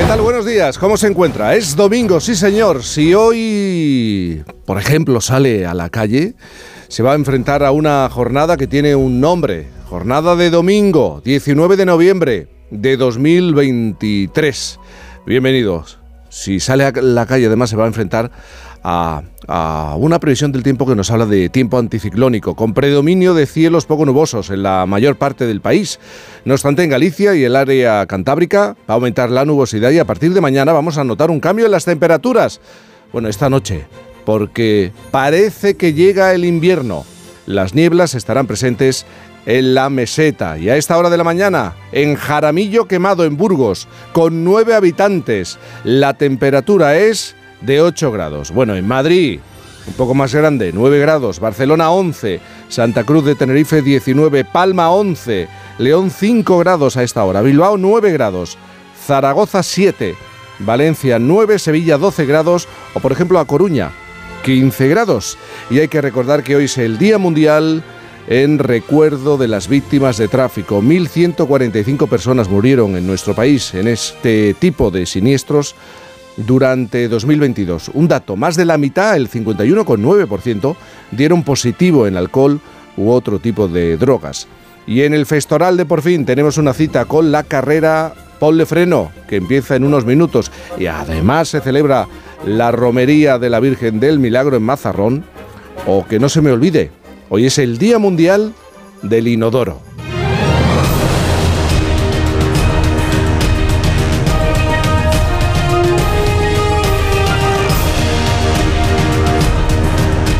tal? Buenos días, ¿cómo se encuentra? Es domingo, sí señor. Si hoy, por ejemplo, sale a la calle, se va a enfrentar a una jornada que tiene un nombre. Jornada de domingo, 19 de noviembre de 2023. Bienvenidos. Si sale a la calle, además se va a enfrentar a, una previsión del tiempo que nos habla de tiempo anticiclónico, con predominio de cielos poco nubosos en la mayor parte del país. No obstante, en Galicia y el área cantábrica va a aumentar la nubosidad y a partir de mañana vamos a notar un cambio en las temperaturas. Bueno, esta noche, porque parece que llega el invierno. Las nieblas estarán presentes en la meseta y a esta hora de la mañana en Jaramillo Quemado en Burgos con nueve habitantes. La temperatura es de 8 grados. Bueno, en Madrid, un poco más grande, 9 grados. Barcelona 11, Santa Cruz de Tenerife 19, Palma 11, León 5 grados a esta hora, Bilbao 9 grados, Zaragoza 7, Valencia 9, Sevilla 12 grados o por ejemplo a Coruña 15 grados. Y hay que recordar que hoy es el Día Mundial en recuerdo de las víctimas de tráfico. 1.145 personas murieron en nuestro país en este tipo de siniestros durante 2022. Un dato, más de la mitad, el 51,9%, dieron positivo en alcohol u otro tipo de drogas. Y en el Festoral de por fin tenemos una cita con la carrera Paul Freno, que empieza en unos minutos. Y además se celebra la romería de la Virgen del Milagro en Mazarrón. O que no se me olvide, hoy es el Día Mundial del Inodoro.